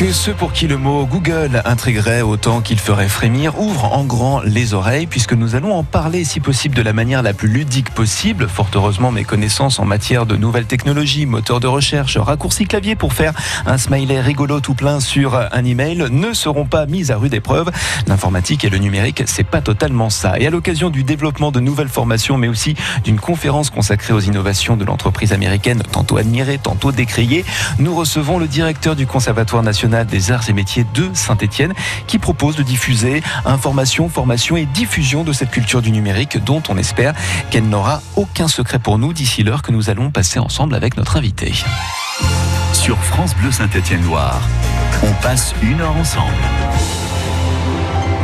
que ceux pour qui le mot Google intriguerait autant qu'il ferait frémir ouvrent en grand les oreilles puisque nous allons en parler si possible de la manière la plus ludique possible. Fort heureusement, mes connaissances en matière de nouvelles technologies, moteurs de recherche, raccourcis clavier pour faire un smiley rigolo tout plein sur un email ne seront pas mises à rude épreuve. L'informatique et le numérique, c'est pas totalement ça. Et à l'occasion du développement de nouvelles formations, mais aussi d'une conférence consacrée aux innovations de l'entreprise américaine, tantôt admirée, tantôt décriée, nous recevons le directeur du Conservatoire national des arts et métiers de Saint-Étienne qui propose de diffuser information, formation et diffusion de cette culture du numérique dont on espère qu'elle n'aura aucun secret pour nous d'ici l'heure que nous allons passer ensemble avec notre invité. Sur France Bleu Saint-Étienne-Loire, on passe une heure ensemble.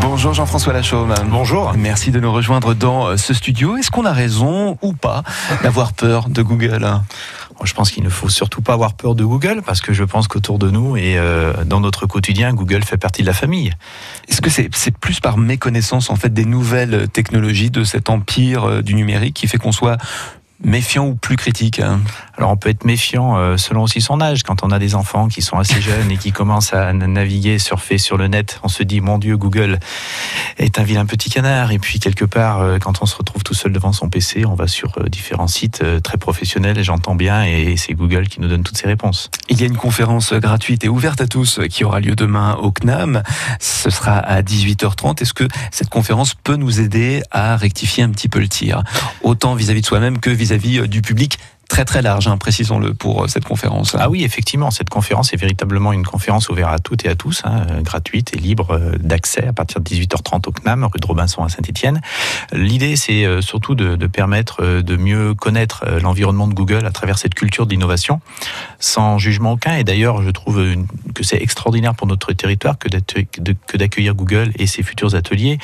Bonjour Jean-François Lachaume. Bonjour. Merci de nous rejoindre dans euh, ce studio. Est-ce qu'on a raison ou pas d'avoir peur de Google? Je pense qu'il ne faut surtout pas avoir peur de Google parce que je pense qu'autour de nous et euh, dans notre quotidien, Google fait partie de la famille. Est-ce que c'est plus par méconnaissance en fait des nouvelles technologies de cet empire euh, du numérique qui fait qu'on soit méfiant ou plus critique hein? Alors on peut être méfiant euh, selon aussi son âge. Quand on a des enfants qui sont assez jeunes et qui commencent à naviguer, surfer sur le net, on se dit mon Dieu, Google est un vilain petit canard. Et puis quelque part, euh, quand on se retrouve tout seul devant son PC, on va sur euh, différents sites très professionnels, j'entends bien, et c'est Google qui nous donne toutes ces réponses. Il y a une conférence gratuite et ouverte à tous qui aura lieu demain au CNAM. Ce sera à 18h30. Est-ce que cette conférence peut nous aider à rectifier un petit peu le tir, autant vis-à-vis -vis de soi-même que vis-à-vis vis-à-vis euh, du public très très large, hein, précisons-le, pour euh, cette conférence. Ah oui, effectivement, cette conférence est véritablement une conférence ouverte à toutes et à tous, hein, euh, gratuite et libre euh, d'accès à partir de 18h30 au CNAM, rue de Robinson à Saint-Etienne. L'idée, c'est surtout de, permettre de mieux connaître l'environnement de Google à travers cette culture d'innovation, sans jugement aucun. Et d'ailleurs, je trouve que c'est extraordinaire pour notre territoire que d'accueillir Google et ses futurs ateliers.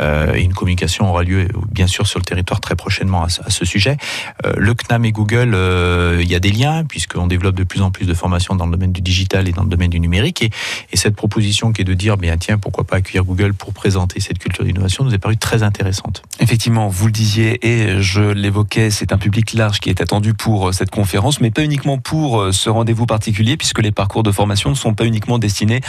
Une communication aura lieu, bien sûr, sur le territoire très prochainement à, ce sujet. Le CNAM et Google euh, il y a des liens, puisqu'on développe de plus en plus de formations dans le domaine du digital et dans le domaine du numérique. Et, cette proposition qui est de dire, bien tiens, pourquoi pas accueillir Google pour présenter cette culture d'innovation, nous est paru très intéressante. Effectivement, vous le disiez et je l'évoquais, c'est un public large qui est attendu pour euh, cette conférence, mais pas uniquement pour euh, ce rendez-vous particulier, puisque les parcours de formation ne sont pas uniquement destinés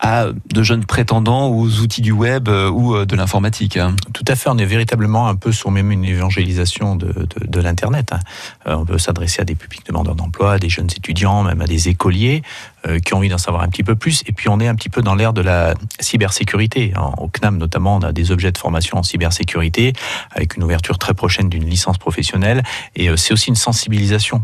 à de jeunes prétendants aux outils du web ou de l'informatique. Hein. Tout à fait, on est véritablement un peu sur même une évangélisation de, de, l'Internet. Hein. On veut s'adresser à des publics demandeurs d'emploi, à des jeunes étudiants, même à des écoliers euh, qui ont envie d'en savoir un petit peu plus. Et puis on est un petit peu dans l'ère de la cybersécurité. Au CNAM notamment, on a des objets de formation en cybersécurité avec une ouverture très prochaine d'une licence professionnelle. Et euh, c'est aussi une sensibilisation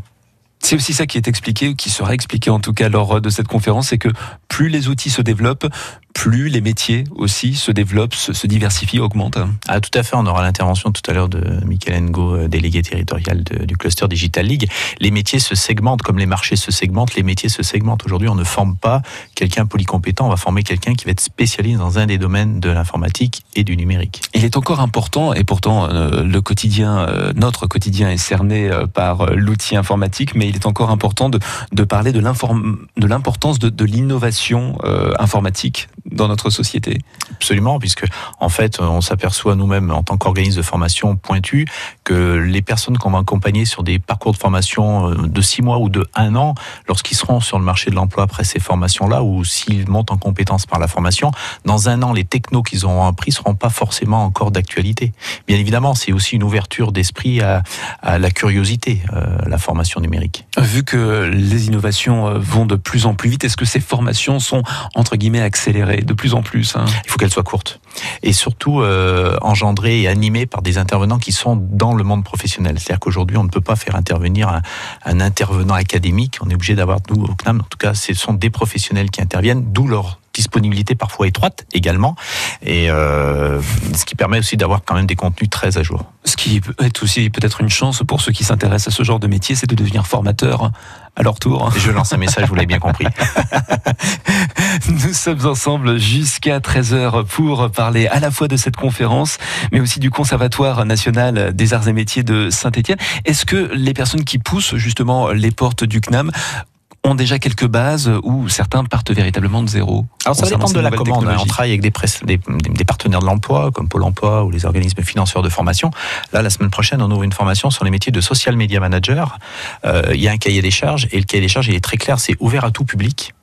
c'est aussi ça qui est expliqué, qui sera expliqué en tout cas lors de cette conférence, c'est que plus les outils se développent, plus les métiers aussi se développent, se, diversifient, augmentent. Ah, tout à fait. On aura l'intervention tout à l'heure de Michael Ngo, euh, délégué territorial du cluster Digital League. Les métiers se segmentent comme les marchés se segmentent, les métiers se segmentent. Aujourd'hui, on ne forme pas quelqu'un polycompétent, on va former quelqu'un qui va être spécialiste dans un des domaines de l'informatique et du numérique. Il est encore important, et pourtant euh, le quotidien, euh, notre quotidien est cerné par l'outil informatique, mais il est encore important de, de parler de l'importance de, de l'innovation informatique dans notre société. Absolument, puisque en fait, on s'aperçoit nous-mêmes en tant qu'organisme de formation pointu que les personnes qu'on va accompagner sur des parcours de formation euh, de six mois ou de un an, lorsqu'ils seront sur le marché de l'emploi après ces formations-là, ou s'ils montent en compétences par la formation, dans un an, les technos qu'ils auront appris seront pas forcément encore d'actualité. Bien évidemment, c'est aussi une ouverture d'esprit à, à, la curiosité, euh, la formation numérique. Vu que les innovations euh, vont de plus en plus vite, est-ce que ces formations sont entre guillemets accélérées? De plus en plus. Hein. Il faut qu'elle soit courte et surtout euh, engendrée et animée par des intervenants qui sont dans le monde professionnel. C'est-à-dire qu'aujourd'hui, on ne peut pas faire intervenir un, un intervenant académique. On est obligé d'avoir, nous, au CNAM, en tout cas, ce sont des professionnels qui interviennent, d'où leur disponibilité parfois étroite également, et euh, ce qui permet aussi d'avoir quand même des contenus très à jour. Ce qui est aussi peut-être une chance pour ceux qui s'intéressent à ce genre de métier, c'est de devenir formateur à leur tour. Je lance un message, vous l'avez bien compris. Nous sommes ensemble jusqu'à 13h pour parler à la fois de cette conférence, mais aussi du Conservatoire national des arts et métiers de Saint-Étienne. Est-ce que les personnes qui poussent justement les portes du CNAM ont déjà quelques bases ou certains partent véritablement de zéro Alors ça dépend de la commande. On travaille avec des, des, partenaires de l'emploi, comme Pôle emploi ou les organismes financeurs de formation. Là, la semaine prochaine, on ouvre une formation sur les métiers de social media manager. Euh, il y a un cahier des charges et le cahier des charges, il est très clair, c'est ouvert à tout public.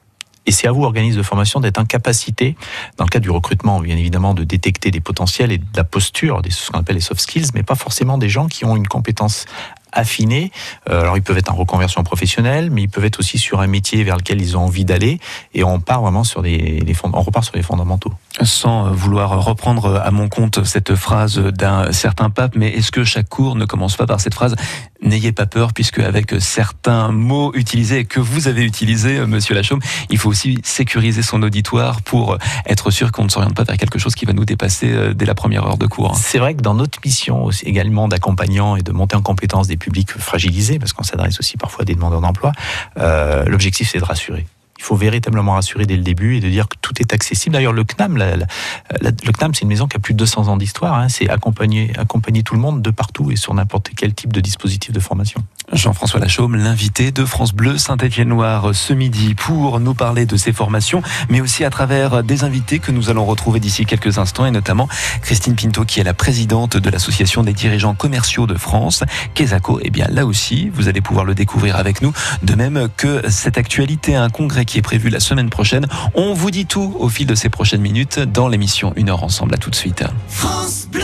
Et c'est à vous, organisme de formation, d'être en capacité, dans le cadre du recrutement, bien évidemment, de détecter des potentiels et de la posture, ce qu'on appelle les soft skills, mais pas forcément des gens qui ont une compétence affinés. Euh, alors ils peuvent être en reconversion professionnelle, mais ils peuvent être aussi sur un métier vers lequel ils ont envie d'aller. Et on part vraiment sur les on repart sur les fondamentaux. Sans vouloir reprendre à mon compte cette phrase d'un certain pape, mais est-ce que chaque cours ne commence pas par cette phrase N'ayez pas peur, puisque avec certains mots utilisés que vous avez utilisés, Monsieur Lachaume, il faut aussi sécuriser son auditoire pour être sûr qu'on ne s'oriente pas vers quelque chose qui va nous dépasser euh, dès la première heure de cours. C'est vrai que dans notre mission aussi, également d'accompagnant et de monter en compétence des publics fragilisés, parce qu'on s'adresse aussi parfois à des demandeurs d'emploi, euh, l'objectif c'est de rassurer. Il faut véritablement rassurer dès le début et de dire que tout est accessible. D'ailleurs, le CNAM, le CNAM, c'est une maison qui a plus de 200 ans d'histoire. Hein. c'est accompagner, accompagner tout le monde de partout et sur n'importe quel type de dispositif de formation. Jean-François Lachaume, l'invité de France Bleu Saint-Étienne-Noir ce midi pour nous parler de ces formations, mais aussi à travers des invités que nous allons retrouver d'ici quelques instants, et notamment Christine Pinto, qui est la présidente de l'Association des dirigeants commerciaux de France. Quesaco, eh bien là aussi, vous allez pouvoir le découvrir avec nous, de même que cette actualité, un congrès qui est prévu la semaine prochaine. On vous dit tout au fil de ces prochaines minutes dans l'émission Une heure ensemble. À tout de suite. France Bleu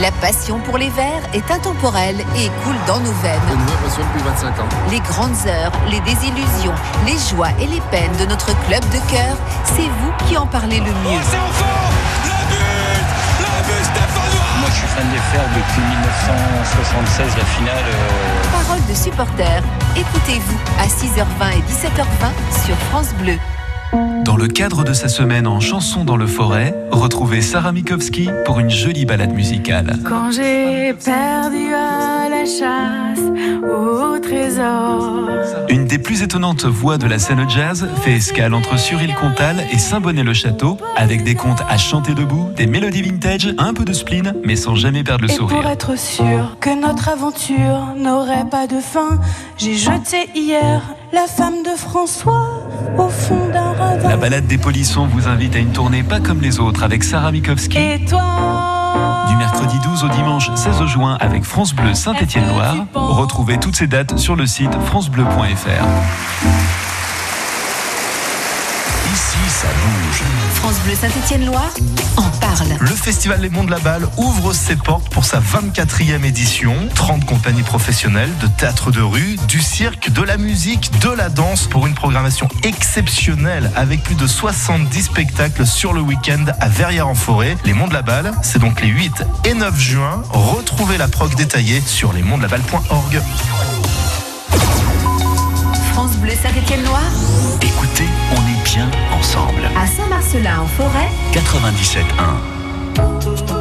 la passion pour les verts est intemporelle et coule dans nos veines. depuis 25 ans. Les grandes heures, les désillusions, les joies et les peines de notre club de cœur, c'est vous qui en parlez le mieux. Oh, Moi je suis fan des Fers depuis 1976, la finale. Euh... Parole de supporters, écoutez-vous à 6h20 et 17h20 sur France Bleu. Dans le cadre de sa semaine en chanson dans le forêt, retrouvez Sarah Mikowski pour une jolie balade musicale. Quand j'ai perdu la chasse au trésor. Une des plus étonnantes voix de la scène jazz fait escale entre Suril-Comtal et Saint-Bonnet-le-Château, avec des contes à chanter debout, des mélodies vintage, un peu de spleen, mais sans jamais perdre le et sourire. Pour être sûr que notre aventure n'aurait pas de fin, j'ai jeté hier la femme de François au fond d'un ravin. La balade des polissons vous invite à une tournée pas comme les autres avec Sarah Mikowski. Et toi mercredi 12 au dimanche 16 juin avec France Bleu Saint-Étienne-Loire. Retrouvez toutes ces dates sur le site francebleu.fr. France Bleu Saint-Étienne-Loire en parle. Le Festival Les Monts de la Balle ouvre ses portes pour sa 24e édition. 30 compagnies professionnelles de théâtre de rue, du cirque, de la musique, de la danse pour une programmation exceptionnelle avec plus de 70 spectacles sur le week-end à Verrières-en-Forêt. Les Monts de la Balle, c'est donc les 8 et 9 juin. Retrouvez la prog détaillée sur lesmontsdelaballe.org. France Bleu Saint-Étienne-Loire Écoutez, on est bien ensemble. à Saint-Marcelin en forêt 97.1.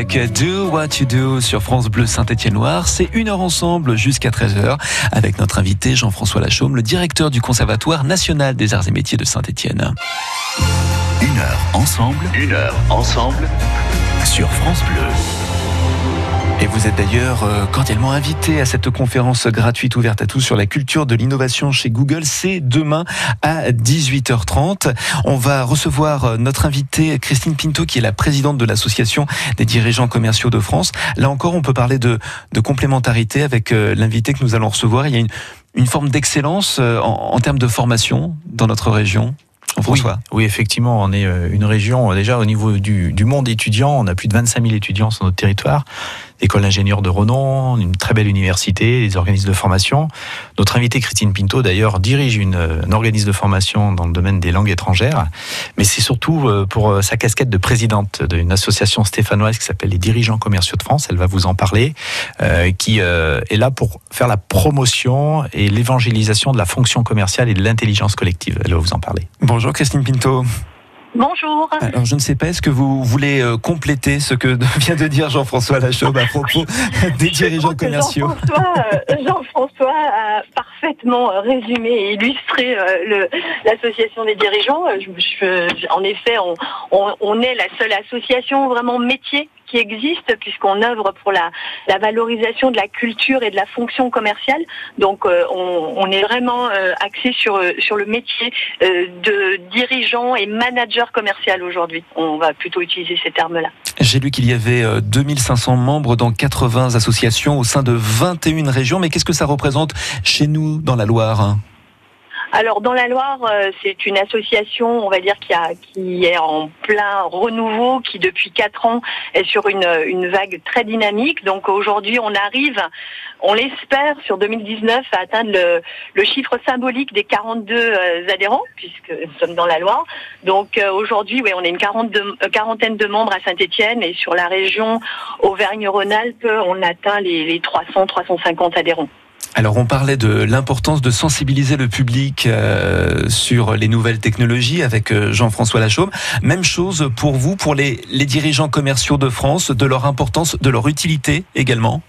avec Do What You Do sur France Bleu Saint-Étienne-Noir. C'est une heure ensemble jusqu'à 13h avec notre invité Jean-François Lachaume, le directeur du Conservatoire national des arts et métiers de Saint-Étienne. Une heure ensemble. Une heure ensemble sur France Bleu. Et vous êtes d'ailleurs euh, cordialement invité à cette conférence gratuite ouverte à tous sur la culture de l'innovation chez Google. C'est demain à 18h30. On va recevoir euh, notre invitée Christine Pinto, qui est la présidente de l'association des dirigeants commerciaux de France. Là encore, on peut parler de, de complémentarité avec euh, l'invité que nous allons recevoir. Il y a une, une forme d'excellence en, en termes de formation dans notre région. Jean-François. Oui, oui, effectivement, on est une région, déjà au niveau du, du monde étudiant, on a plus de 25 000 étudiants sur notre territoire, école d'ingénieurs de renom, une très belle université, des organismes de formation. Notre invitée Christine Pinto, d'ailleurs, dirige une, un organisme de formation dans le domaine des langues étrangères, mais c'est surtout euh, pour euh, sa casquette de présidente d'une association stéphanoise qui s'appelle les dirigeants commerciaux de France, elle va vous en parler, euh, qui est là pour faire la promotion et l'évangélisation de la fonction commerciale et de l'intelligence collective. Elle va vous en parler. Bonjour Christine Pinto. Bonjour. Alors je ne sais pas, est-ce que vous voulez euh, compléter ce que vient de dire Jean-François Lachaume à propos des dirigeants commerciaux Jean-François, euh, Jean-François a parfaitement euh, résumé et illustré l'association des dirigeants. Je- je- en effet, on, on- on est la seule association vraiment métier qui existe puisqu'on œuvre pour la, valorisation de la culture et de la fonction commerciale. Donc euh, on, est vraiment euh, axé sur, euh, sur le métier de dirigeant et manager commercial aujourd'hui. On va plutôt utiliser ces termes-là. J'ai lu qu'il y avait euh, 2500 membres dans 80 associations au sein de 21 régions, mais qu'est-ce que ça représente chez nous dans la Loire? Alors dans la Loire, euh, c'est une association, on va dire, qui, a, qui est en plein renouveau, qui depuis quatre ans est sur une, une vague très dynamique. Donc aujourd'hui, on arrive, on l'espère, sur 2019 à atteindre le, le chiffre symbolique des 42 euh, adhérents, puisque nous sommes dans la Loire. Donc euh, aujourd'hui, oui, on est une quarantaine de membres à Saint-Étienne et sur la région Auvergne-Rhône-Alpes, on atteint les, les 300-350 adhérents. Alors on parlait de l'importance de sensibiliser le public euh, sur les nouvelles technologies avec euh, Jean-François Lachaume. Même chose pour vous, pour les, les dirigeants commerciaux de France, de leur importance, de leur utilité également?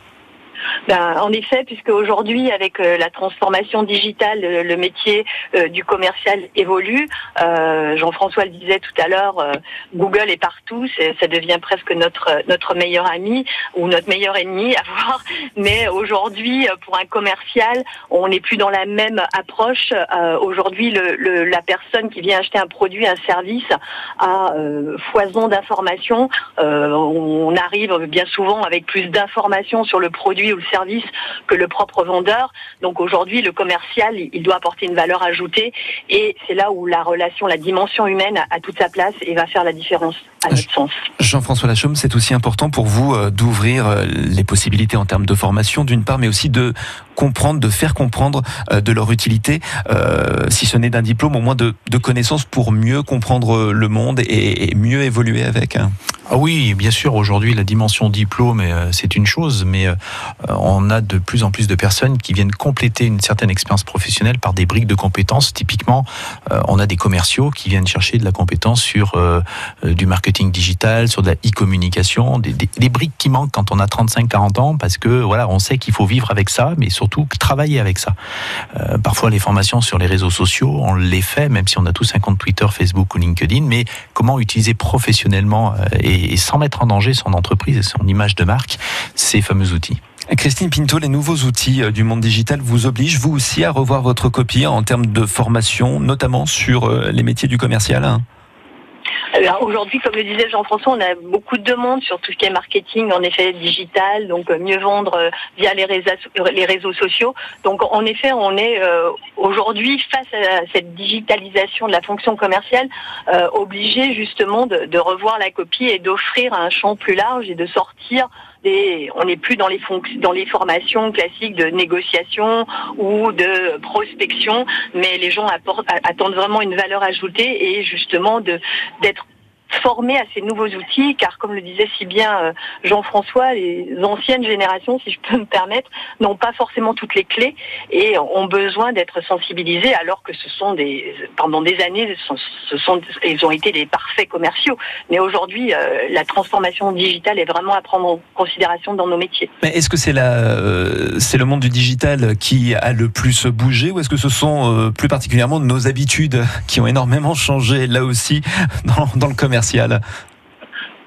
Ben, en effet, puisque aujourd'hui, avec euh, la transformation digitale, le, le métier euh, du commercial évolue. Euh, Jean-François le disait tout à l'heure, euh, Google est partout, ça devient presque notre meilleur ami ou notre meilleur ennemi à voir. Mais aujourd'hui, euh, pour un commercial, on n'est plus dans la même approche. Euh, aujourd'hui, la personne qui vient acheter un produit, un service, a euh, foison d'informations. Euh, on arrive bien souvent avec plus d'informations sur le produit ou le service que le propre vendeur. Donc aujourd'hui, le commercial, il doit apporter une valeur ajoutée et c'est là où la relation, la dimension humaine a toute sa place et va faire la différence. À notre sens. Jean-François Lachaume, c'est aussi important pour vous euh, d'ouvrir euh, les possibilités en termes de formation d'une part, mais aussi de comprendre, de faire comprendre euh, de leur utilité, euh, si ce n'est d'un diplôme, au moins de, de connaissances pour mieux comprendre le monde et, et mieux évoluer avec. Ah oui, bien sûr, aujourd'hui, la dimension diplôme, c'est une chose, mais on a de plus en plus de personnes qui viennent compléter une certaine expérience professionnelle par des briques de compétences. Typiquement, on a des commerciaux qui viennent chercher de la compétence sur euh, du marketing digital, sur de la e-communication, des, briques qui manquent quand on a 35-40 ans, parce que voilà, on sait qu'il faut vivre avec ça, mais surtout travailler avec ça. Euh, parfois, les formations sur les réseaux sociaux, on les fait, même si on a tous un compte Twitter, Facebook ou LinkedIn, mais comment utiliser professionnellement euh, et, sans mettre en danger son entreprise et son image de marque ces fameux outils. Christine Pinto, les nouveaux outils euh, du monde digital vous obligent, vous aussi, à revoir votre copie en termes de formation, notamment sur les métiers du commercial hein? Aujourd'hui, comme le disait Jean-François, on a beaucoup de demandes sur tout ce qui est marketing, en effet, digital, donc euh, mieux vendre euh, via les réseaux, les réseaux sociaux. Donc, en effet, on est euh, aujourd'hui, face à cette digitalisation de la fonction commerciale, euh, obligé justement de revoir la copie et d'offrir un champ plus large et de sortir on n'est plus dans les fonc- dans les formations classiques de négociation ou de prospection, mais les gens attendent vraiment une valeur ajoutée et justement de d'être formés à ces nouveaux outils, car comme le disait si bien euh, Jean-François, les anciennes générations, si je peux me permettre, n'ont pas forcément toutes les clés et ont besoin d'être sensibilisés, alors que ce sont des, pendant des années, ils ont été des parfaits commerciaux. Mais aujourd'hui, euh, la transformation digitale est vraiment à prendre en considération dans nos métiers. Mais est-ce que c'est la, euh, c'est le monde du digital qui a le plus bougé ou est-ce que ce sont plus particulièrement nos habitudes qui ont énormément changé là aussi dans, le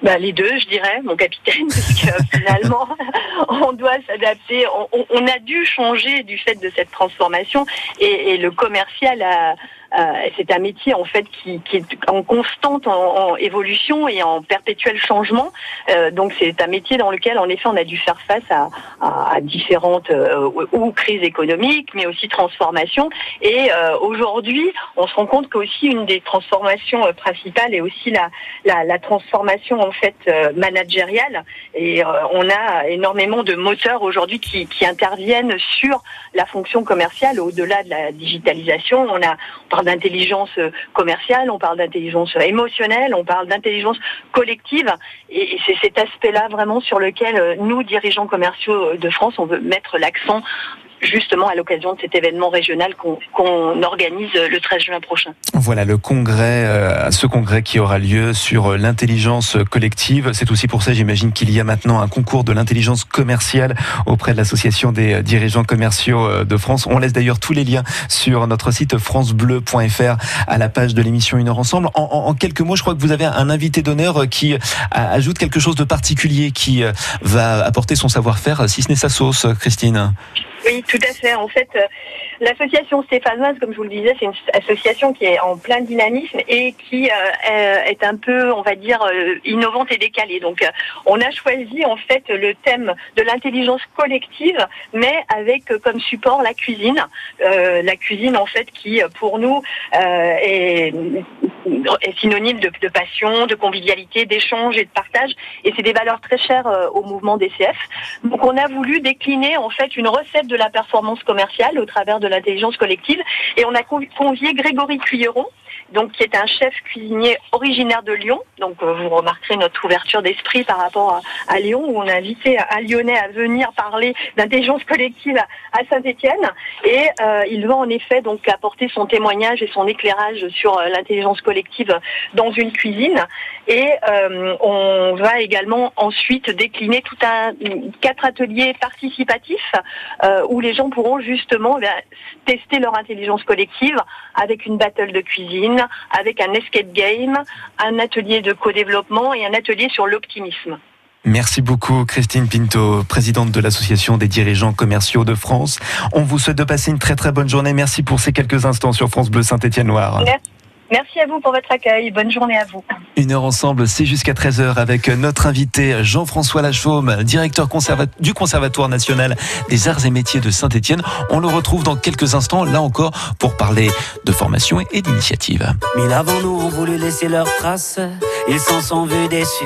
Bah, les deux, je dirais, mon capitaine, parce que finalement, on doit s'adapter. On, a dû changer du fait de cette transformation, et le commercial a. a- c'est un métier en fait qui, qui est en constante en, en évolution et en perpétuel changement. Euh, donc c'est un métier dans lequel en effet on a dû faire face à, à- à différentes euh, ou crises économiques, mais aussi transformations. Et euh, aujourd'hui, on se rend compte qu'aussi une des transformations euh, principales est aussi la, la, la transformation en fait euh, managériale. Et euh, on a énormément de moteurs aujourd'hui qui, qui interviennent sur la fonction commerciale au-delà de la digitalisation. On a d'intelligence euh, commerciale, on parle d'intelligence émotionnelle, on parle d'intelligence collective. Et, c'est cet aspect-là vraiment sur lequel euh, nous, dirigeants commerciaux de France, on veut mettre l'accent justement à l'occasion de cet événement régional qu'on qu'on organise le 13 juin prochain. Voilà le congrès, euh, ce congrès qui aura lieu sur l'intelligence collective. C'est aussi pour ça, j'imagine, qu'il y a maintenant un concours de l'intelligence commerciale auprès de l'association des euh, dirigeants commerciaux euh, de France. On laisse d'ailleurs tous les liens sur notre site francebleu.fr à la page de l'émission Une heure ensemble. En, en- en quelques mots, je crois que vous avez un invité d'honneur qui ajoute quelque chose de particulier, qui va apporter son savoir-faire, si ce n'est sa sauce, Christine. Oui, tout à fait. En fait, euh, l'association stéphanoise, comme je vous le disais, c'est une association qui est en plein dynamisme et qui euh, est- est un peu, on va dire, euh, innovante et décalée. Donc, euh, on a choisi en fait le thème de l'intelligence collective, mais avec euh, comme support la cuisine. Euh, la cuisine, en fait, qui euh, pour nous euh, est, synonyme de, de passion, de convivialité, d'échange et de partage. Et c'est des valeurs très chères euh, au mouvement DCF. Donc on a voulu décliner en fait une recette de la performance commerciale au travers de l'intelligence collective. Et on a convi- convié Grégory Cuilleron donc qui est un chef cuisinier originaire de Lyon. Donc euh, vous remarquerez notre ouverture d'esprit par rapport à, Lyon où on a invité un Lyonnais à venir parler d'intelligence collective à, à Saint-Étienne. Et euh, il va en effet donc apporter son témoignage et son éclairage sur euh, l'intelligence collective dans une cuisine et euh, on va également ensuite décliner tout un quatre ateliers participatifs euh, où les gens pourront justement ben, tester leur intelligence collective avec une battle de cuisine, avec un escape game, un atelier de co-développement et un atelier sur l'optimisme. Merci beaucoup Christine Pinto, présidente de l'Association des dirigeants commerciaux de France. On vous souhaite de passer une très très bonne journée. Merci pour ces quelques instants sur France Bleu Saint-Étienne-Noir. Merci. À vous pour votre accueil. Bonne journée à vous. Une heure ensemble, c'est jusqu'à 13h avec notre invité Jean-François Lachaume, directeur conserva- du Conservatoire national des arts et métiers de Saint-Étienne. On le retrouve dans quelques instants, là encore, pour parler de formation et d'initiative. Mille avant nous ont voulu laisser leurs traces, ils s'en sont vus déçus.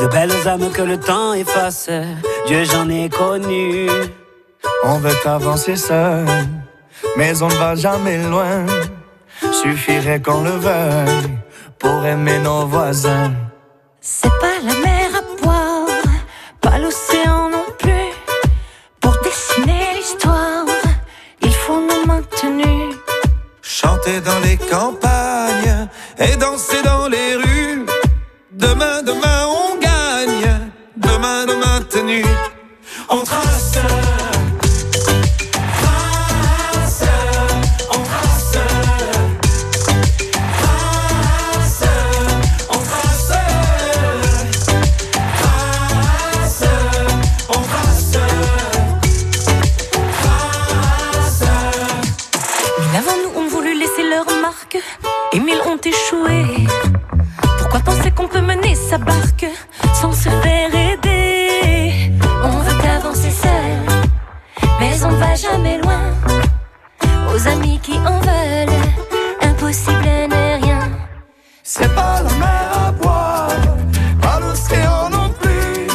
De belles âmes que le temps efface, Dieu j'en ai connu. On veut avancer seul, mais on ne va jamais loin. Suffirait qu'on le veuille pour aimer nos voisins. C'est pas la mer à boire, pas l'océan non plus. Pour dessiner l'histoire, il faut nous maintenir. Chanter dans les campagnes et danser dans les rues. Demain, demain, on barque sans se faire aider On veut avancer seul, mais on va jamais loin. Aux amis qui en veulent, impossible n'est rien. C'est pas la mer à boire, pas l'océan non plus.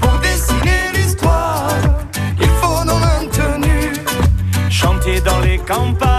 Pour dessiner l'histoire, il faut nos maintenus. Chanter dans les campagnes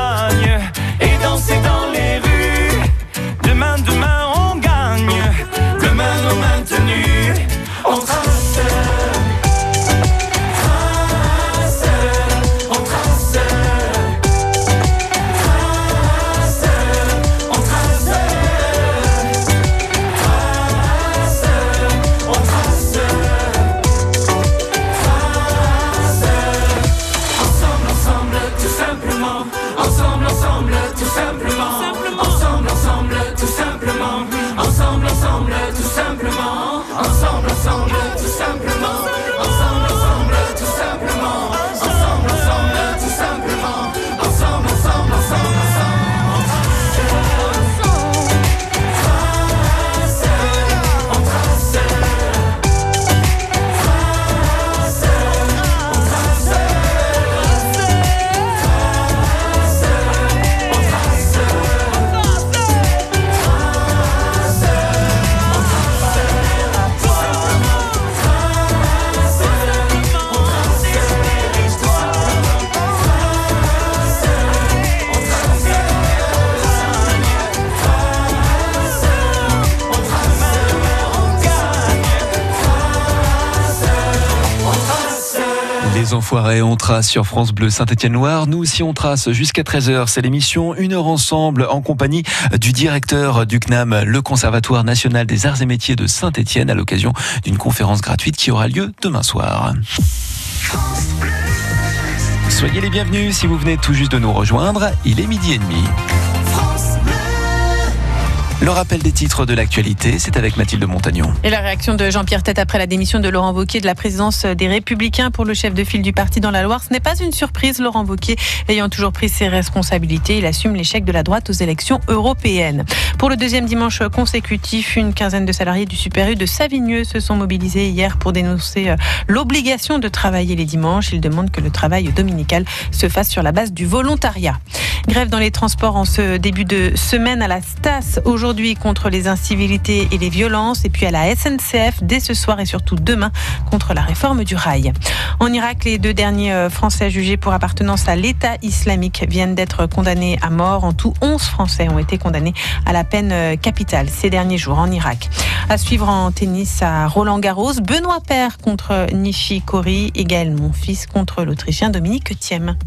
sur France Bleu Saint-Étienne-Loire. Nous aussi, on trace jusqu'à 13h. C'est l'émission Une heure ensemble en compagnie du directeur du CNAM, le Conservatoire national des arts et métiers de Saint-Étienne, à l'occasion d'une conférence gratuite qui aura lieu demain soir. Soyez les bienvenus si vous venez tout juste de nous rejoindre. Il est midi et demi. Le rappel des titres de l'actualité, c'est avec Mathilde Montagnon. Et la réaction de Jean-Pierre Tête après la démission de Laurent Wauquiez de la présidence des Républicains pour le chef de file du parti dans la Loire. Ce n'est pas une surprise. Laurent Wauquiez ayant toujours pris ses responsabilités, il assume l'échec de la droite aux élections européennes. Pour le deuxième dimanche consécutif, une quinzaine de salariés du Super U de Savigneux se sont mobilisés hier pour dénoncer euh, l'obligation de travailler les dimanches. Ils demandent que le travail dominical se fasse sur la base du volontariat. Grève dans les transports en ce début de semaine à la Stas aujourd'hui contre les incivilités et les violences et puis à la SNCF dès ce soir et surtout demain contre la réforme du rail. En Irak, les deux derniers euh, Français jugés pour appartenance à l'État islamique viennent d'être condamnés à mort. En tout, 11 Français ont été condamnés à la peine euh, capitale ces derniers jours en Irak. À suivre en tennis à Roland Garros, Benoît Paire contre Nishikori et Gaël Monfils contre l'Autrichien Dominique Thiem.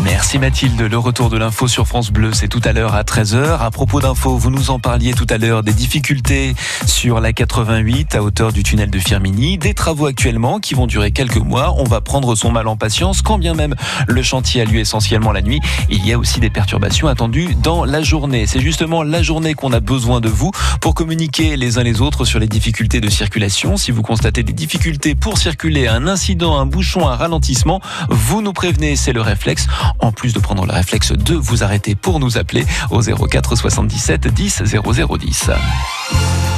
Merci Mathilde. Le retour de l'info sur France Bleu, c'est tout à l'heure à 13h. À propos d'info, vous nous en parliez tout à l'heure des difficultés sur la 88 à hauteur du tunnel de Firminy. Des travaux actuellement qui vont durer quelques mois. On va prendre son mal en patience. Quand bien même le chantier a lieu essentiellement la nuit, il y a aussi des perturbations attendues dans la journée. C'est justement la journée qu'on a besoin de vous pour communiquer les uns les autres sur les difficultés de circulation. Si vous constatez des difficultés pour circuler, un incident, un bouchon, un ralentissement, vous nous prévenez, c'est le réflexe. En plus de prendre le réflexe de vous arrêter pour nous appeler au 04 77 10 0010.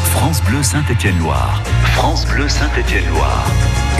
France Bleu Saint-Étienne-Loire. France Bleu Saint-Étienne-Loire.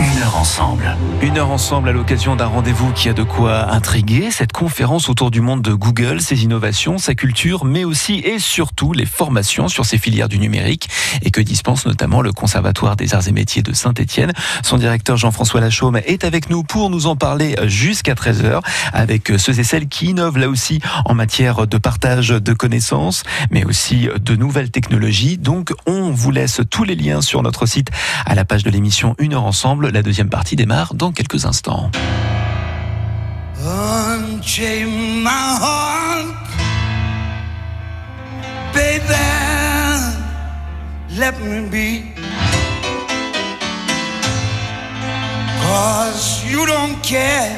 Une heure ensemble. Une heure ensemble à l'occasion d'un rendez-vous qui a de quoi intriguer, cette conférence autour du monde de Google, ses innovations, sa culture, mais aussi et surtout les formations sur ces filières du numérique et que dispense notamment le Conservatoire des Arts et Métiers de Saint-Étienne. Son directeur Jean-François Lachaume est avec nous pour nous en parler jusqu'à 13h avec ceux et celles qui innovent là aussi en matière de partage de connaissances, mais aussi de nouvelles technologies. Donc on vous laisse tous les liens sur notre site à la page de l'émission Une heure ensemble. La deuxième partie démarre dans quelques instants. Unchain my heart, baby. Let me be. Cause you don't care.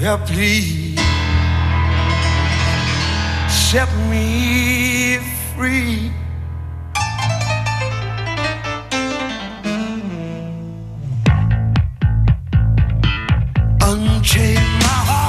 Well, please set me free. Unchain my heart,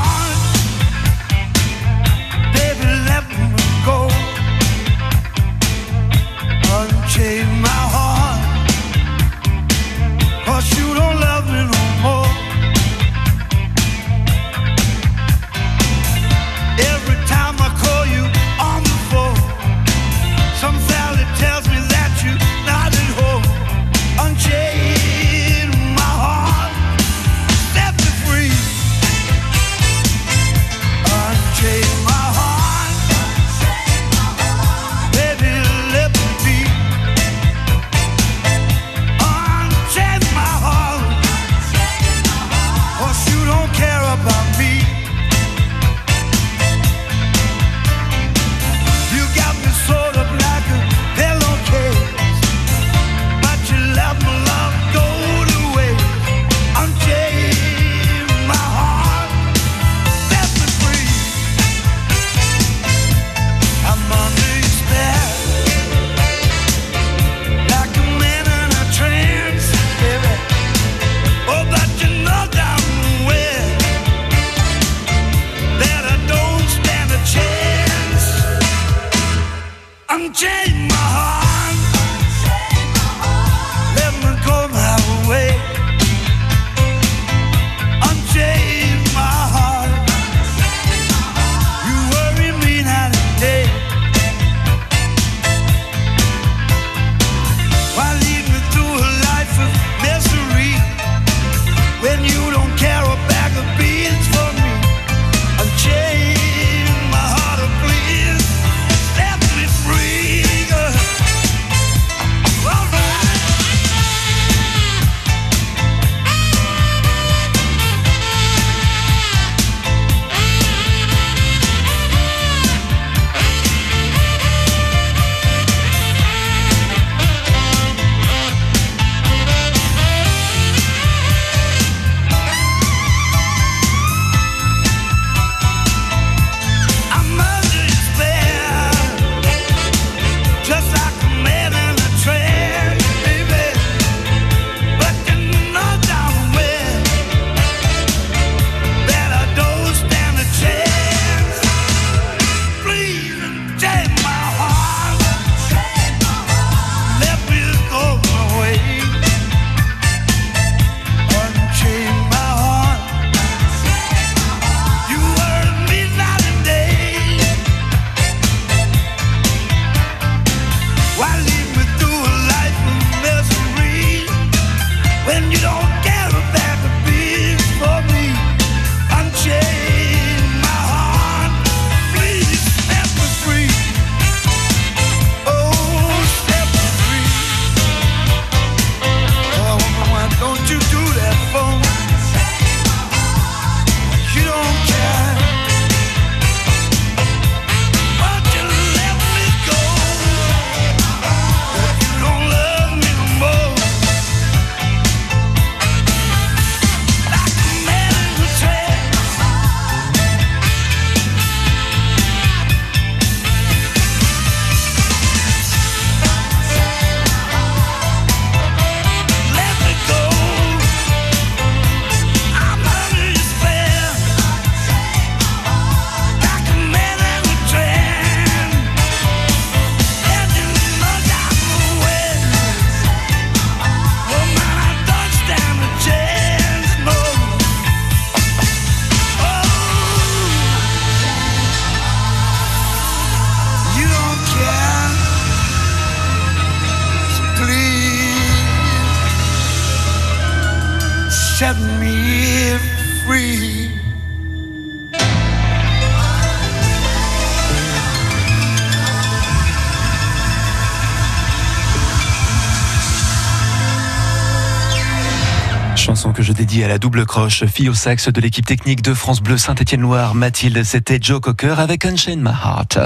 Dédie à la double croche, fille au sax de l'équipe technique de France Bleu Saint-Étienne-Loire. Mathilde, c'était Joe Cocker avec Unchain My Heart.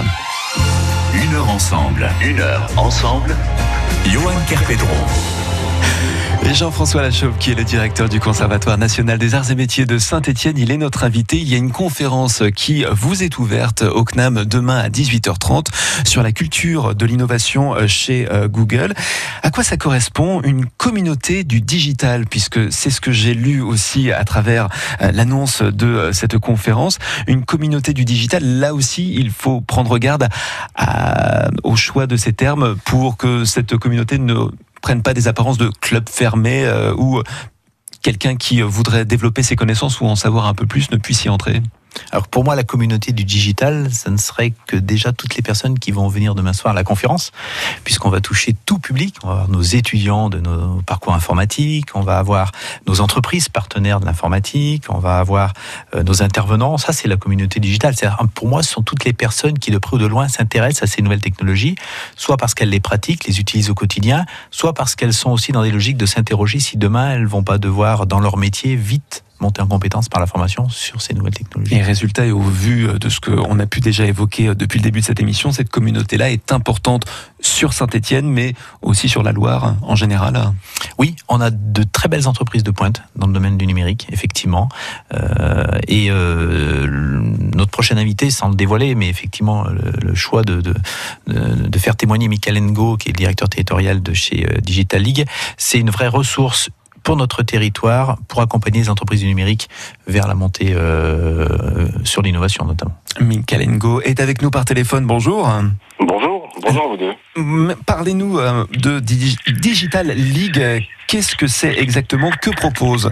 Une heure ensemble, une heure ensemble. Johan Kerpedron. Et Jean-François Lachauve, qui est le directeur du Conservatoire national des arts et métiers de Saint-Étienne, il est notre invité. Il y a une conférence qui vous est ouverte au CNAM demain à 18h30 sur la culture de l'innovation chez euh, Google. À quoi ça correspond une communauté du digital, puisque c'est ce que j'ai lu aussi à travers euh, l'annonce de euh, cette conférence. Une communauté du digital, là aussi, il faut prendre garde au choix de ces termes pour que cette communauté ne prennent pas des apparences de club fermé euh, où quelqu'un qui voudrait développer ses connaissances ou en savoir un peu plus ne puisse y entrer. Alors pour moi, la communauté du digital, ça ne serait que déjà toutes les personnes qui vont venir demain soir à la conférence, puisqu'on va toucher tout public. On va avoir nos étudiants de nos parcours informatiques, on va avoir nos entreprises partenaires de l'informatique, on va avoir euh, nos intervenants. Ça, c'est la communauté digitale. Pour moi, ce sont toutes les personnes qui, de près ou de loin, s'intéressent à ces nouvelles technologies, soit parce qu'elles les pratiquent, les utilisent au quotidien, soit parce qu'elles sont aussi dans des logiques de s'interroger si demain elles vont pas devoir, dans leur métier, vite monter en compétence par la formation sur ces nouvelles technologies. Et résultat, et au vu de ce qu'on a pu déjà évoquer depuis le début de cette émission, cette communauté-là est importante sur Saint-Étienne, mais aussi sur la Loire en général. Oui, on a de très belles entreprises de pointe dans le domaine du numérique, effectivement. Euh, et euh, notre prochain invité, sans le dévoiler, mais effectivement, le, le choix de, de, de, de faire témoigner Michael Ngo, qui est le directeur territorial de chez euh, Digital League, c'est une vraie ressource pour notre territoire, pour accompagner les entreprises du numérique vers la montée euh, sur l'innovation notamment. Michael Ngo est avec nous par téléphone. Bonjour. Bonjour, bonjour à vous deux. Parlez-nous euh, de Digi- Digital League. Qu'est-ce que c'est exactement? Que propose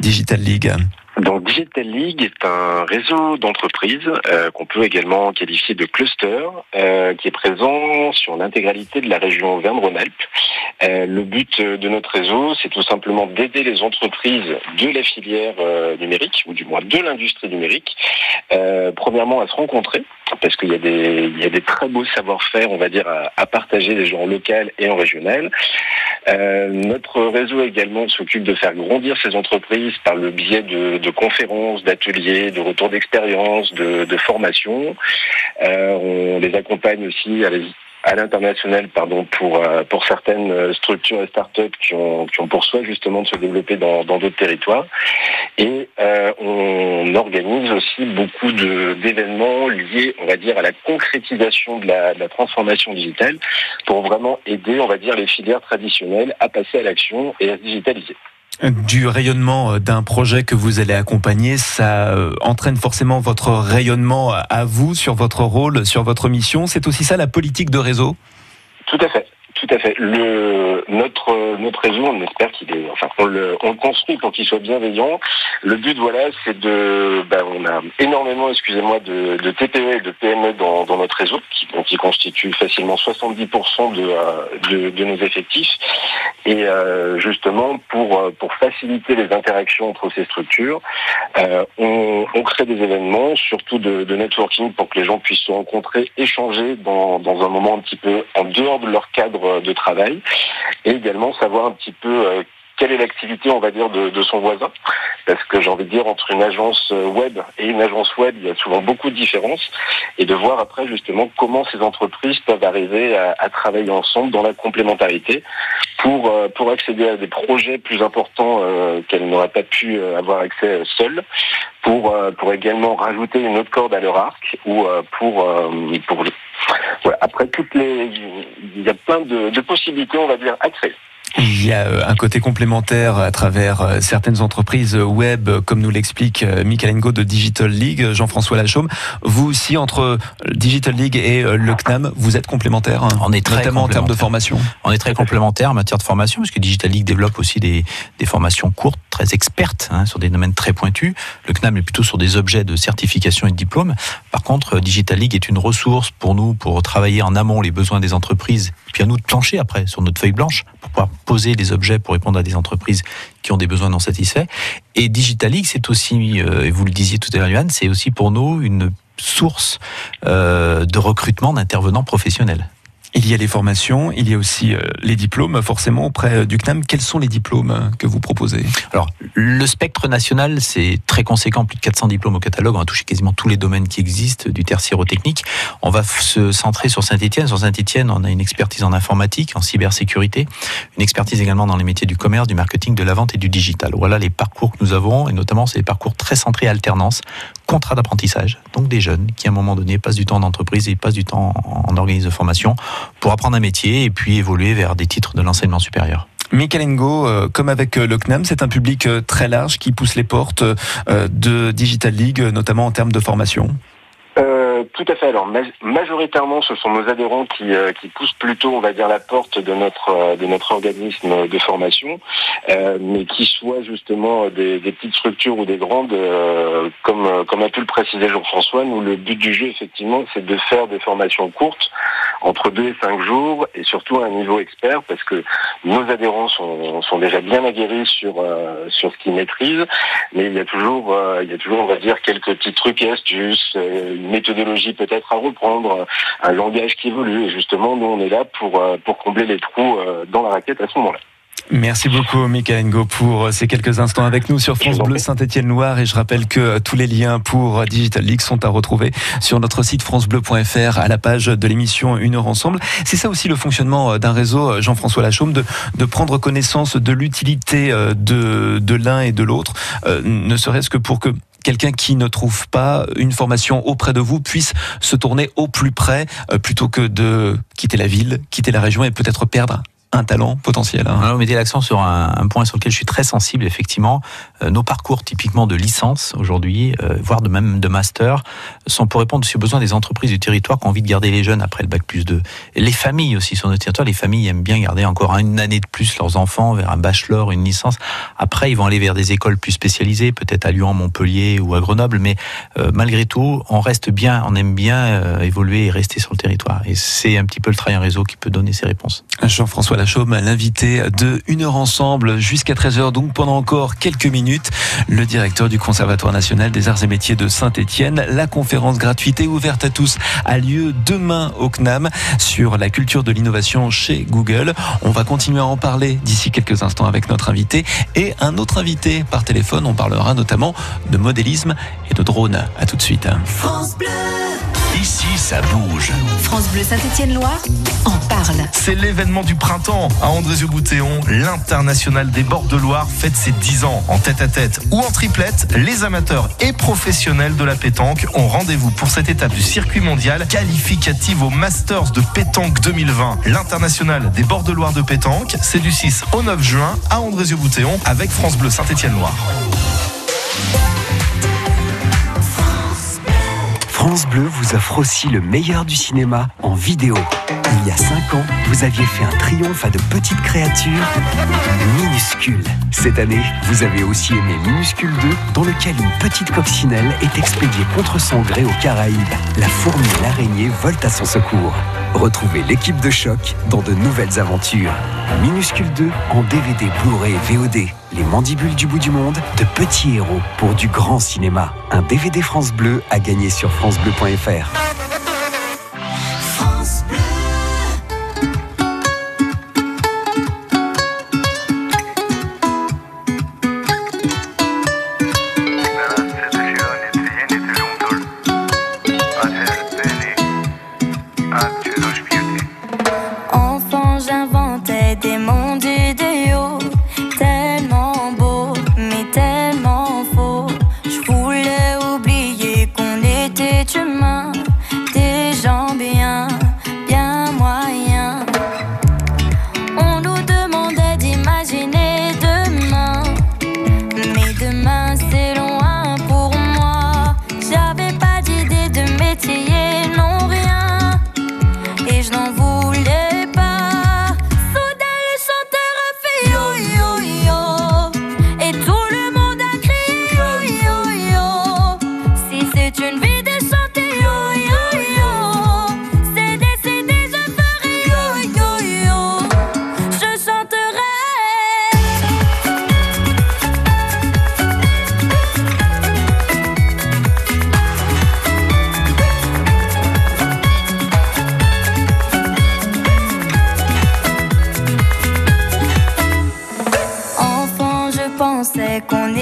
Digital League? Donc Digital League est un réseau d'entreprises euh, qu'on peut également qualifier de cluster, euh, qui est présent sur l'intégralité de la région Auvergne-Rhône-Alpes. Euh, le but de notre réseau, c'est tout simplement d'aider les entreprises de la filière numérique, ou du moins de l'industrie numérique, premièrement à se rencontrer, parce qu'il y, a des- très beaux savoir-faire, on va dire, à, à partager les gens en local et en régional. Notre réseau également s'occupe de faire grandir ces entreprises par le biais de, de conférences, d'ateliers, de retours d'expérience, de, de formations. Euh, on les accompagne aussi à l'international pardon pour euh, pour certaines euh, structures et startups qui ont qui ont pour souhait justement de se développer dans d'autres territoires et on organise aussi beaucoup de d'événements liés on va dire à la concrétisation de la, de la transformation digitale pour vraiment aider on va dire les filières traditionnelles à passer à l'action et à se digitaliser. Du rayonnement euh, d'un projet que vous allez accompagner, ça euh, entraîne forcément votre rayonnement à vous, sur votre rôle, sur votre mission. C'est aussi ça la politique de réseau? Tout à fait. Tout à fait. Notre, réseau, on espère qu'il est, enfin, on le, on le construit pour qu'il soit bienveillant. Le but, voilà, c'est de, ben, on a énormément, excusez-moi, de, TPE et de PME dans, notre réseau, qui, qui constitue facilement 70% de, euh, de, de nos effectifs. Et euh, justement, pour, euh, pour faciliter les interactions entre ces structures, on, crée des événements, surtout de, networking, pour que les gens puissent se rencontrer, échanger dans un moment un petit peu en dehors de leur cadre de travail, et également savoir un petit peu euh, quelle est l'activité, on va dire, de, son voisin. Parce que j'ai envie de dire, entre une agence euh, web et une agence web, il y a souvent beaucoup de différences. Et de voir après, justement, comment ces entreprises peuvent arriver à, travailler ensemble dans la complémentarité pour, euh, pour accéder à des projets plus importants euh, qu'elles n'auraient pas pu euh, avoir accès euh, seules, pour, euh, pour également rajouter une autre corde à leur arc, ou euh, pour, euh, pour Après, toutes les, il y a plein de, de possibilités, on va dire, à créer. Il y a euh, un côté complémentaire à travers euh, certaines entreprises web, euh, comme nous l'explique Michael Ngo de Digital League, Jean-François Lachaume. Vous aussi, entre Digital League et le CNAM, vous êtes complémentaires, hein, On est très notamment en termes de formation. On est très complémentaires en matière de formation, parce que Digital League développe aussi des, des formations courtes très expertes hein, sur des domaines très pointus. Le CNAM est plutôt sur des objets de certification et de diplôme. Par contre, Digital League est une ressource pour nous pour travailler en amont les besoins des entreprises, puis à nous de plancher après sur notre feuille blanche pour pouvoir poser des objets pour répondre à des entreprises qui ont des besoins non satisfaits. Et Digital League, c'est aussi, euh, et vous le disiez tout à l'heure, Johan, c'est aussi pour nous une source euh, de recrutement d'intervenants professionnels. Il y a les formations, il y a aussi euh, les diplômes, forcément, auprès euh, du CNAM. Quels sont les diplômes euh, que vous proposez? Alors, le spectre national, c'est très conséquent, plus de 400 diplômes au catalogue. On va toucher quasiment tous les domaines qui existent, du tertiaire au technique. On va se centrer sur Saint-Etienne. Sur Saint-Etienne, on a une expertise en informatique, en cybersécurité, une expertise également dans les métiers du commerce, du marketing, de la vente et du digital. Voilà les parcours que nous avons, et notamment, c'est des parcours très centrés alternance, contrat d'apprentissage. Donc, des jeunes qui, à un moment donné, passent du temps en entreprise et passent du temps en organisme de formation pour apprendre un métier et puis évoluer vers des titres de l'enseignement supérieur. Michael Engo, euh, comme avec euh, le CNAM, c'est un public euh, très large qui pousse les portes de Digital League, notamment en termes de formation. Tout à fait. Alors ma- majoritairement, ce sont nos adhérents qui, euh, qui poussent plutôt, on va dire, la porte de notre euh, de notre organisme de formation, euh, mais qui soient justement des, petites structures ou des grandes, comme comme a pu le préciser Jean-François. Nous, le but du jeu, effectivement, c'est de faire des formations courtes, entre deux et cinq jours, et surtout à un niveau expert, parce que nos adhérents sont, sont déjà bien aguerris sur sur ce qu'ils maîtrisent, mais il y a toujours il y a toujours, on va dire, quelques petits trucs et astuces. une méthodologie peut-être à reprendre, un langage qui évolue. Et justement, nous, on est là pour, euh, pour combler les trous euh, dans la raquette à ce moment-là. Merci beaucoup, Michael Ngo, pour euh, ces quelques instants avec nous sur France Bleu Saint-Étienne-Loire. Et je rappelle que euh, tous les liens pour euh, Digital League sont à retrouver sur notre site francebleu.fr à la page de l'émission Une heure ensemble. C'est ça aussi le fonctionnement euh, d'un réseau, euh, Jean-François Lachaume, de, de prendre connaissance de l'utilité euh, de, de l'un et de l'autre, euh, ne serait-ce que pour que quelqu'un qui ne trouve pas une formation auprès de vous puisse se tourner au plus près euh, plutôt que de quitter la ville, quitter la région et peut-être perdre un talent potentiel. hein. Alors, vous mettez l'accent sur un, un point sur lequel je suis très sensible, effectivement. Euh, nos parcours typiquement de licence aujourd'hui, euh, voire de même de master, sont pour répondre aux besoins des entreprises du territoire qui ont envie de garder les jeunes après le bac plus 2. Et les familles aussi sur notre territoire, les familles aiment bien garder encore une année de plus leurs enfants vers un bachelor, une licence. Après, ils vont aller vers des écoles plus spécialisées, peut-être à Lyon, Montpellier ou à Grenoble, mais euh, malgré tout, on reste bien, on aime bien évoluer et rester sur le territoire. Et c'est un petit peu le travail en réseau qui peut donner ces réponses. Jean-François Lachaume, l'invité de Une heure ensemble jusqu'à 13h, donc pendant encore quelques minutes, le directeur du Conservatoire national des arts et métiers de Saint-Étienne. La conférence gratuite et ouverte à tous a lieu demain au CNAM sur la culture de l'innovation chez Google. On va continuer à en parler d'ici quelques instants avec notre invité et un autre invité par téléphone. On parlera notamment de modélisme et de drone. À tout de suite. France. Ici, ça bouge. France Bleu Saint-Étienne-Loire en parle. C'est l'événement du printemps à Andrézieux-Boutéon. L'international des bords de Loire fête ses 10 ans. En tête à tête ou en triplette, les amateurs et professionnels de la pétanque ont rendez-vous pour cette étape du circuit mondial qualificative au Masters de pétanque 2020. L'international des bords de Loire de pétanque, c'est du 6 au 9 juin à Andrézieux-Boutéon avec France Bleu Saint-Étienne-Loire. France Bleu vous offre aussi le meilleur du cinéma en vidéo. Il y a 5 ans, vous aviez fait un triomphe à de petites créatures minuscules. Cette année, vous avez aussi aimé Minuscule 2, dans lequel une petite coccinelle est expédiée contre son gré aux Caraïbes. La fourmi et l'araignée volent à son secours. Retrouvez l'équipe de choc dans de nouvelles aventures. Minuscule 2 en DVD, Blu-ray VOD. Les mandibules du bout du monde, de petits héros pour du grand cinéma. Un DVD France Bleu à gagner sur francebleu.fr. qu'on était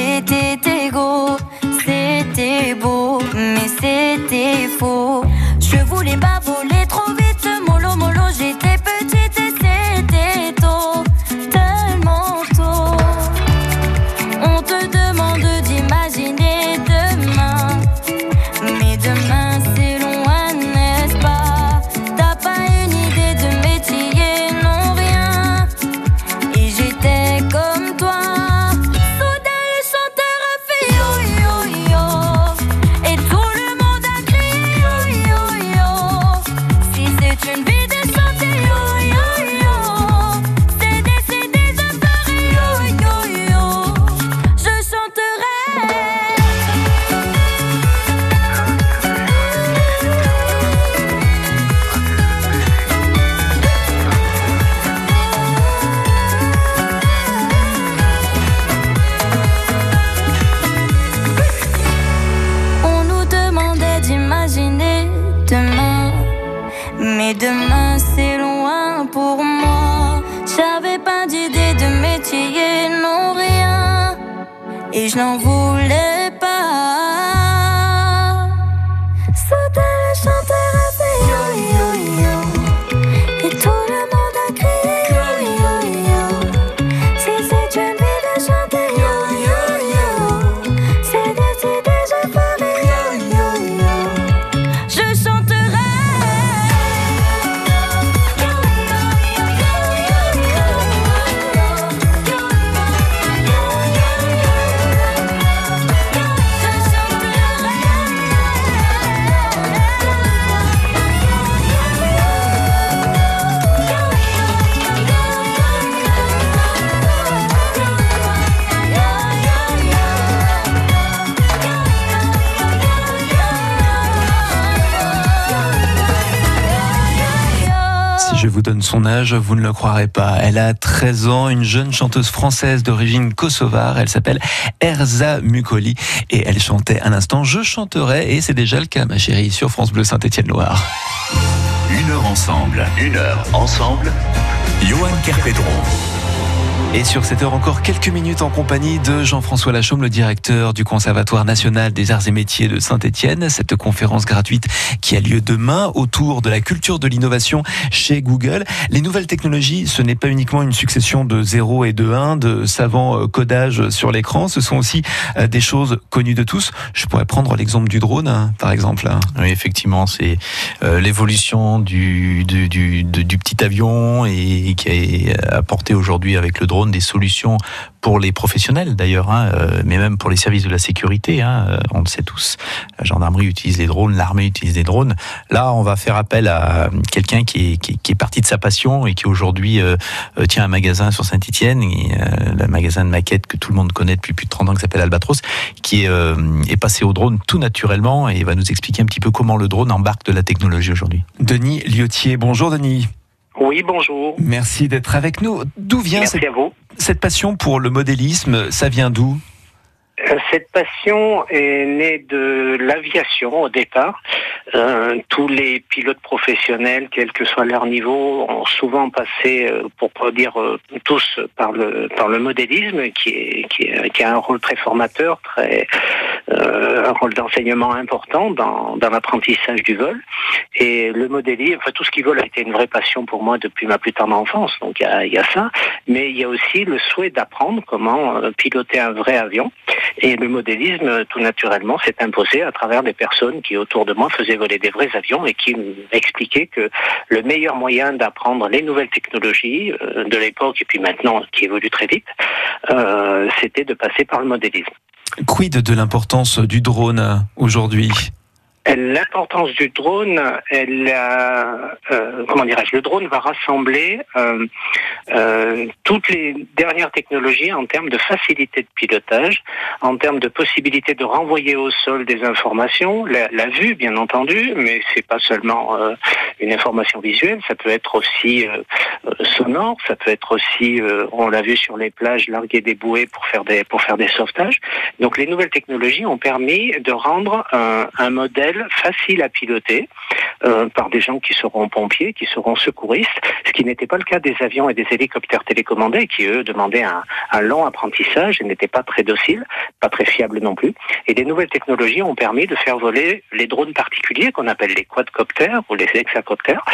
vous ne le croirez pas. Elle a 13 ans, une jeune chanteuse française d'origine kosovare. Elle s'appelle Erza Mukoli et elle chantait à l'instant Je chanterai et c'est déjà le cas, ma chérie, sur France Bleu Saint-Étienne-Loire. Une heure ensemble, une heure ensemble. Johan Kerpedron. Et sur cette heure encore quelques minutes en compagnie de Jean-François Lachaume, le directeur du Conservatoire national des arts et métiers de Saint-Étienne. Cette conférence gratuite qui a lieu demain autour de la culture de l'innovation chez Google. Les nouvelles technologies, ce n'est pas uniquement une succession de 0 et de 1, de savants euh, codages sur l'écran, ce sont aussi euh, des choses connues de tous. Je pourrais prendre l'exemple du drone, hein, par exemple. Oui, effectivement, c'est euh, l'évolution du, petit avion et, qui est apporté aujourd'hui avec le drone des solutions pour les professionnels d'ailleurs, hein, euh, mais même pour les services de la sécurité. Hein, euh, on le sait tous, la gendarmerie utilise les drones, l'armée utilise les drones. Là, on va faire appel à quelqu'un qui est, parti de sa passion et qui aujourd'hui euh, euh, tient un magasin sur Saint-Etienne, le magasin de maquettes que tout le monde connaît depuis plus de 30 ans qui s'appelle Albatros, qui est, euh, est passé au drone tout naturellement et va nous expliquer un petit peu comment le drone embarque de la technologie aujourd'hui. Denis Liotier, bonjour Denis. Oui, bonjour. Merci d'être avec nous. D'où vient cette, à vous. cette passion pour le modélisme? Ça vient d'où? Cette passion est née de l'aviation au départ. Euh, tous les pilotes professionnels, quel que soit leur niveau, ont souvent passé, euh, pour dire euh, tous, par le par le modélisme, qui est qui, est- qui a un rôle très formateur, très euh, un rôle d'enseignement important dans, dans l'apprentissage du vol. Et le modélisme, enfin tout ce qui vole a été une vraie passion pour moi depuis ma plus tendre enfance. Donc il y y a ça, mais il y a aussi le souhait d'apprendre comment euh, piloter un vrai avion. Et le modélisme, tout naturellement, s'est imposé à travers des personnes qui autour de moi faisaient voler des vrais avions et qui m'expliquaient que le meilleur moyen d'apprendre les nouvelles technologies euh, de l'époque et puis maintenant qui évoluent très vite, euh, c'était de passer par le modélisme. Quid de l'importance du drone aujourd'hui? L'importance du drone, elle, a, euh, comment dirais-je, le drone va rassembler euh, euh, toutes les dernières technologies en termes de facilité de pilotage, en termes de possibilité de renvoyer au sol des informations, la, vue bien entendu, mais c'est pas seulement euh, une information visuelle, ça peut être aussi euh, euh, sonore, ça peut être aussi, euh, on l'a vu sur les plages, larguer des bouées pour faire des pour faire des sauvetages. Donc les nouvelles technologies ont permis de rendre un modèle faciles à piloter euh, par des gens qui seront pompiers, qui seront secouristes, ce qui n'était pas le cas des avions et des hélicoptères télécommandés qui, eux, demandaient un, long apprentissage et n'étaient pas très dociles, pas très fiables non plus. Et les nouvelles technologies ont permis de faire voler les drones particuliers qu'on appelle les quadcoptères ou les hexacoptères.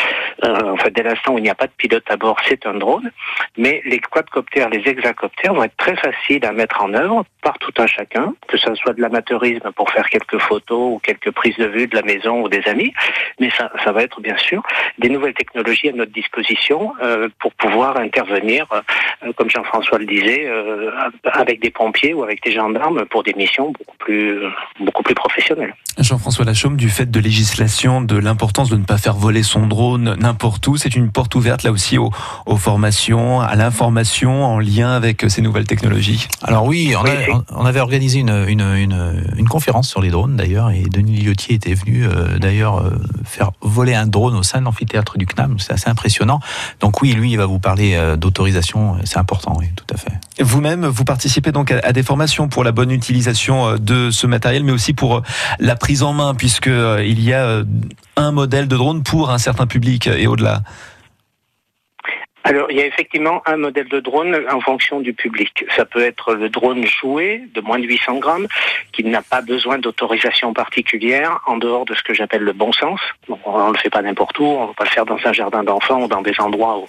Euh, en fait, dès l'instant où il n'y a pas de pilote à bord, c'est un drone. Mais les quadcoptères, les hexacoptères vont être très faciles à mettre en œuvre par tout un chacun, que ce soit de l'amateurisme pour faire quelques photos ou quelques prises de vue de la maison ou des amis, mais ça, ça va être bien sûr des nouvelles technologies à notre disposition euh, pour pouvoir intervenir, euh, comme Jean-François le disait, euh, avec des pompiers ou avec des gendarmes pour des missions beaucoup plus, beaucoup plus professionnelles. Jean-François Lachaume, du fait de législation, de l'importance de ne pas faire voler son drone n'importe où, c'est une porte ouverte là aussi aux, aux formations, à l'information en lien avec ces nouvelles technologies. Alors oui, on, a- on avait organisé une, une, une, une conférence sur les drones d'ailleurs, et Denis Liotier était venu euh, d'ailleurs euh, faire voler un drone au sein de l'amphithéâtre du CNAM, c'est assez impressionnant. Donc oui, lui, il va vous parler euh, d'autorisation, c'est important, oui, tout à fait. Vous-même, vous participez donc à, des formations pour la bonne utilisation de ce matériel, mais aussi pour la prise en main, puisque il y a un modèle de drone pour un certain public et au-delà. Alors, il y a effectivement un modèle de drone en fonction du public. Ça peut être le drone joué de moins de 800 grammes, qui n'a pas besoin d'autorisation particulière en dehors de ce que j'appelle le bon sens. On ne le fait pas n'importe où, on ne va pas le faire dans un jardin d'enfants ou dans des endroits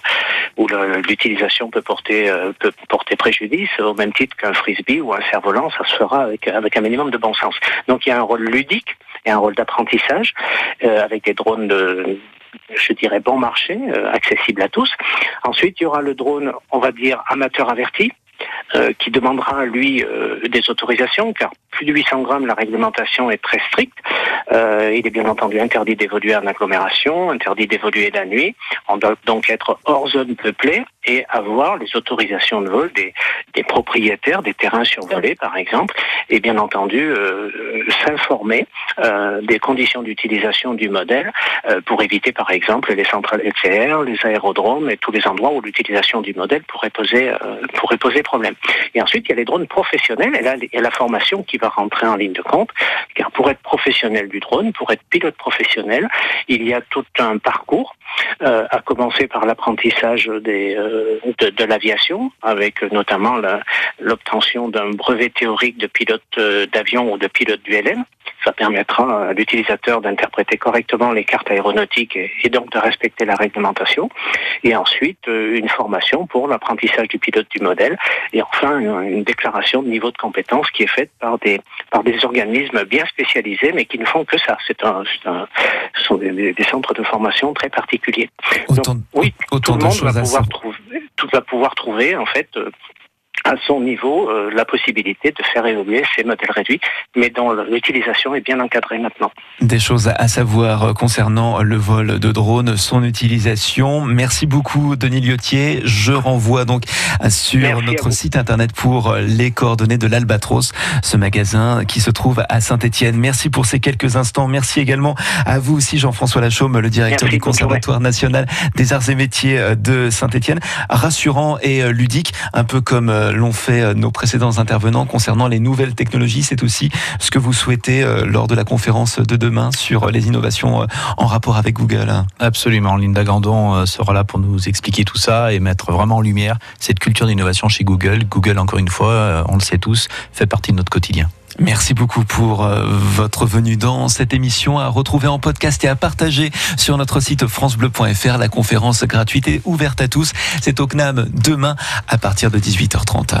où, l'utilisation peut porter, euh, peut porter préjudice, au même titre qu'un frisbee ou un cerf-volant, ça se fera avec, avec un minimum de bon sens. Donc, il y a un rôle ludique et un rôle d'apprentissage euh, avec des drones de je dirais bon marché, euh, accessible à tous. Ensuite, il y aura le drone, on va dire amateur averti, euh, qui demandera lui euh, des autorisations, car plus de 800 grammes, la réglementation est très stricte. Euh, il est bien entendu interdit d'évoluer en agglomération, interdit d'évoluer la nuit. On doit donc être hors zone peuplée et avoir les autorisations de vol des, des propriétaires des terrains survolés, par exemple, et bien entendu euh, s'informer euh, des conditions d'utilisation du modèle pour éviter, par exemple, les centrales nucléaires, les aérodromes et tous les endroits où l'utilisation du modèle pourrait poser, pourrait poser problème. Et ensuite, il y a les drones professionnels, et là, il y a la formation qui va rentrer en ligne de compte, car pour être professionnel du drone, pour être pilote professionnel, il y a tout un parcours, euh, à commencer par l'apprentissage euh, de, de l'aviation, avec notamment l'obtention d'un brevet théorique de pilote euh, d'avion ou de pilote du LM. Ça permettra à l'utilisateur d'interpréter correctement les cartes aéronautiques et, et donc de respecter la réglementation. Et ensuite, euh, une formation pour l'apprentissage du pilote du modèle. Et enfin, une, déclaration de niveau de compétence qui est faite par des, par des organismes bien spécialisés, mais qui ne font que ça. C'est un, c'est un- ce sont des, centres de formation très particuliers. Autant, Donc, oui, autant tout le monde va pouvoir trouver, tout va pouvoir trouver en fait euh, à son niveau euh, la possibilité de faire évoluer ces modèles réduits, mais dont l'utilisation est bien encadrée maintenant. Des choses à savoir concernant le vol de drone, son utilisation. Merci beaucoup, Denis Liotier. Je renvoie donc sur Merci notre site internet pour les coordonnées de l'Albatros, ce magasin qui se trouve à Saint-Etienne. Merci pour ces quelques instants. Merci également à vous aussi, Jean-François Lachaume, le directeur Merci, du Conservatoire national des arts et métiers euh, de Saint-Etienne. Rassurant et euh, ludique, un peu comme euh, l'ont fait euh, nos précédents intervenants concernant les nouvelles technologies. C'est aussi ce que vous souhaitez euh, lors de la conférence de demain sur les innovations euh, en rapport avec Google. Absolument. Linda Gandon euh, sera là pour nous expliquer tout ça et mettre vraiment en lumière cette culture d'innovation chez Google. Google, encore une fois, euh, on le sait tous, fait partie de notre quotidien. Merci beaucoup pour euh, votre venue dans cette émission à retrouver en podcast et à partager sur notre site francebleu.fr. La conférence gratuite et ouverte à tous. C'est au CNAM demain à partir de 18h30.